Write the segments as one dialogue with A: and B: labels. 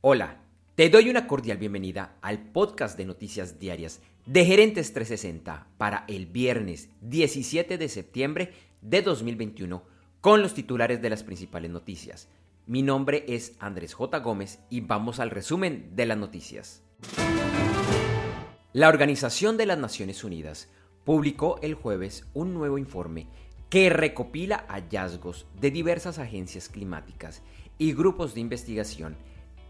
A: Hola, te doy una cordial bienvenida al podcast de noticias diarias de Gerentes 360 para el viernes 17 de septiembre de 2021 con los titulares de las principales noticias. Mi nombre es Andrés J. Gómez y vamos al resumen de las noticias. La Organización de las Naciones Unidas publicó el jueves un nuevo informe que recopila hallazgos de diversas agencias climáticas y grupos de investigación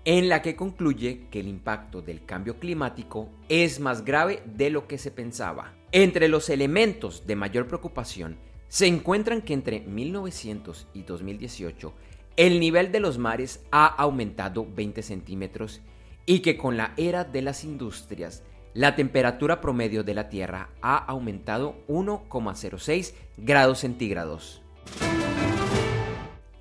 A: en la que concluye que el impacto del cambio climático es más grave de lo que se pensaba. Entre los elementos de mayor preocupación se encuentran que entre 1900 y 2018 el nivel de los mares ha aumentado 20 centímetros y que con la era de las industrias la temperatura promedio de la Tierra ha aumentado 1,06 grados centígrados.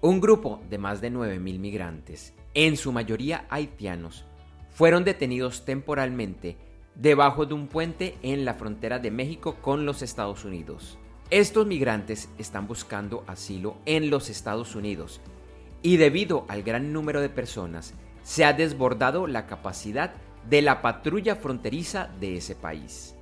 A: Un grupo de más de 9.000 migrantes, en su mayoría haitianos, fueron detenidos temporalmente debajo de un puente en la frontera de México con los Estados Unidos. Estos migrantes están buscando asilo en los Estados Unidos y debido al gran número de personas se ha desbordado la capacidad de la patrulla fronteriza de ese país.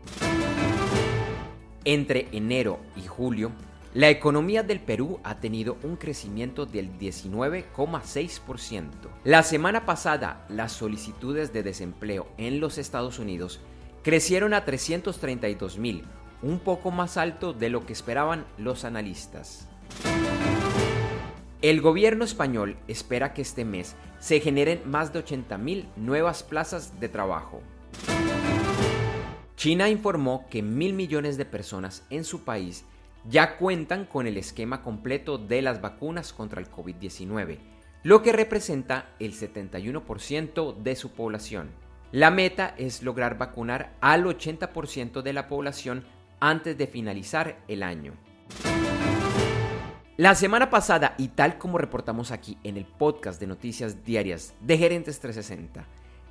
A: Entre enero y julio, la economía del Perú ha tenido un crecimiento del 19,6%. La semana pasada, las solicitudes de desempleo en los Estados Unidos crecieron a 332 mil, un poco más alto de lo que esperaban los analistas. El gobierno español espera que este mes se generen más de 80.000 nuevas plazas de trabajo. China informó que mil millones de personas en su país ya cuentan con el esquema completo de las vacunas contra el COVID-19, lo que representa el 71% de su población. La meta es lograr vacunar al 80% de la población antes de finalizar el año. La semana pasada, y tal como reportamos aquí en el podcast de noticias diarias de Gerentes 360,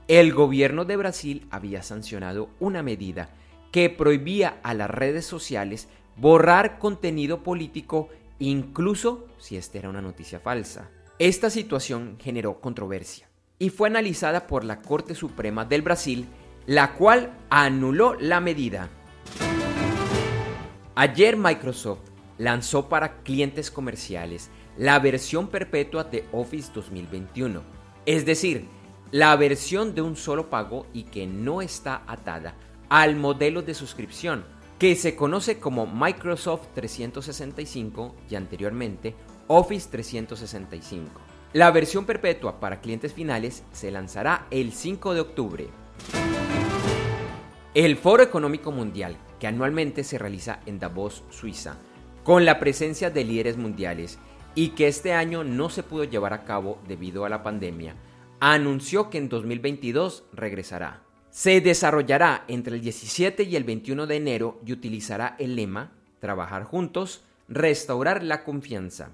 A: el gobierno de Brasil había sancionado una medida que prohibía a las redes sociales borrar contenido político incluso si esta era una noticia falsa. Esta situación generó controversia y fue analizada por la Corte Suprema del Brasil, la cual anuló la medida. Ayer Microsoft lanzó para clientes comerciales la versión perpetua de Office 2021, es decir, la versión de un solo pago y que no está atada al modelo de suscripción, que se conoce como Microsoft 365 y anteriormente Office 365. La versión perpetua para clientes finales se lanzará el 5 de octubre. El Foro Económico Mundial, que anualmente se realiza en Davos, Suiza, con la presencia de líderes mundiales y que este año no se pudo llevar a cabo debido a la pandemia, anunció que en 2022 regresará. Se desarrollará entre el 17 y el 21 de enero y utilizará el lema Trabajar juntos, restaurar la confianza.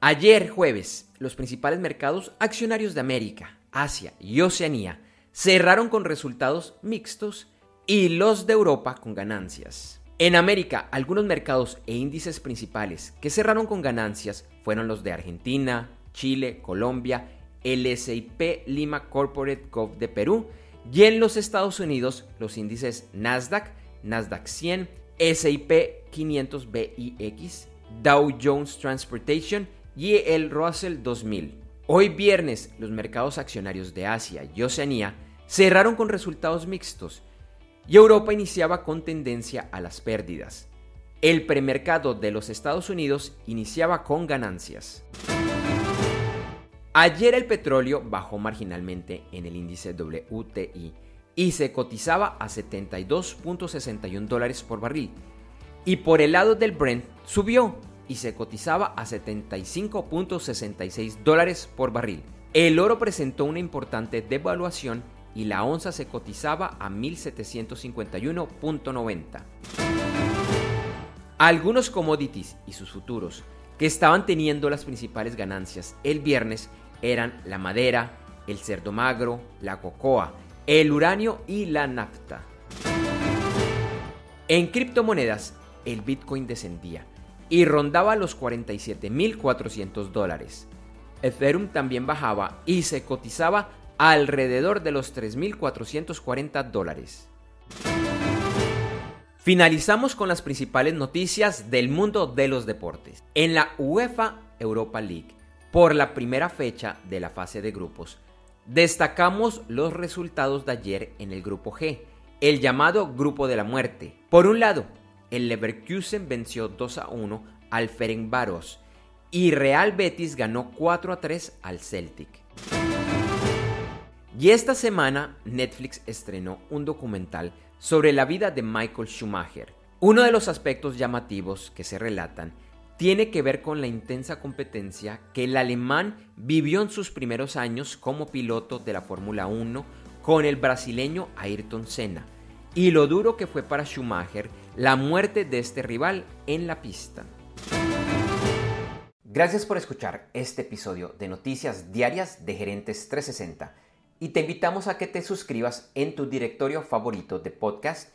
A: Ayer jueves, los principales mercados accionarios de América, Asia y Oceanía cerraron con resultados mixtos y los de Europa con ganancias. En América, algunos mercados e índices principales que cerraron con ganancias fueron los de Argentina, Chile, Colombia, el SIP Lima Corporate Gov de Perú y en los Estados Unidos los índices Nasdaq, Nasdaq 100, SIP 500 BIX, Dow Jones Transportation y el Russell 2000. Hoy viernes los mercados accionarios de Asia y Oceanía cerraron con resultados mixtos y Europa iniciaba con tendencia a las pérdidas. El premercado de los Estados Unidos iniciaba con ganancias. Ayer el petróleo bajó marginalmente en el índice WTI y se cotizaba a 72.61 dólares por barril. Y por el lado del Brent subió y se cotizaba a 75.66 dólares por barril. El oro presentó una importante devaluación y la onza se cotizaba a 1751.90. Algunos commodities y sus futuros que estaban teniendo las principales ganancias el viernes eran la madera, el cerdo magro, la cocoa, el uranio y la nafta. En criptomonedas, el Bitcoin descendía y rondaba los 47.400 dólares. Ethereum también bajaba y se cotizaba alrededor de los 3.440 dólares. Finalizamos con las principales noticias del mundo de los deportes. En la UEFA Europa League, por la primera fecha de la fase de grupos, destacamos los resultados de ayer en el grupo G, el llamado grupo de la muerte. Por un lado, el Leverkusen venció 2 a 1 al Ferencváros y Real Betis ganó 4 a 3 al Celtic. Y esta semana Netflix estrenó un documental sobre la vida de Michael Schumacher. Uno de los aspectos llamativos que se relatan tiene que ver con la intensa competencia que el alemán vivió en sus primeros años como piloto de la Fórmula 1 con el brasileño Ayrton Senna y lo duro que fue para Schumacher la muerte de este rival en la pista. Gracias por escuchar este episodio de Noticias Diarias de Gerentes 360 y te invitamos a que te suscribas en tu directorio favorito de podcast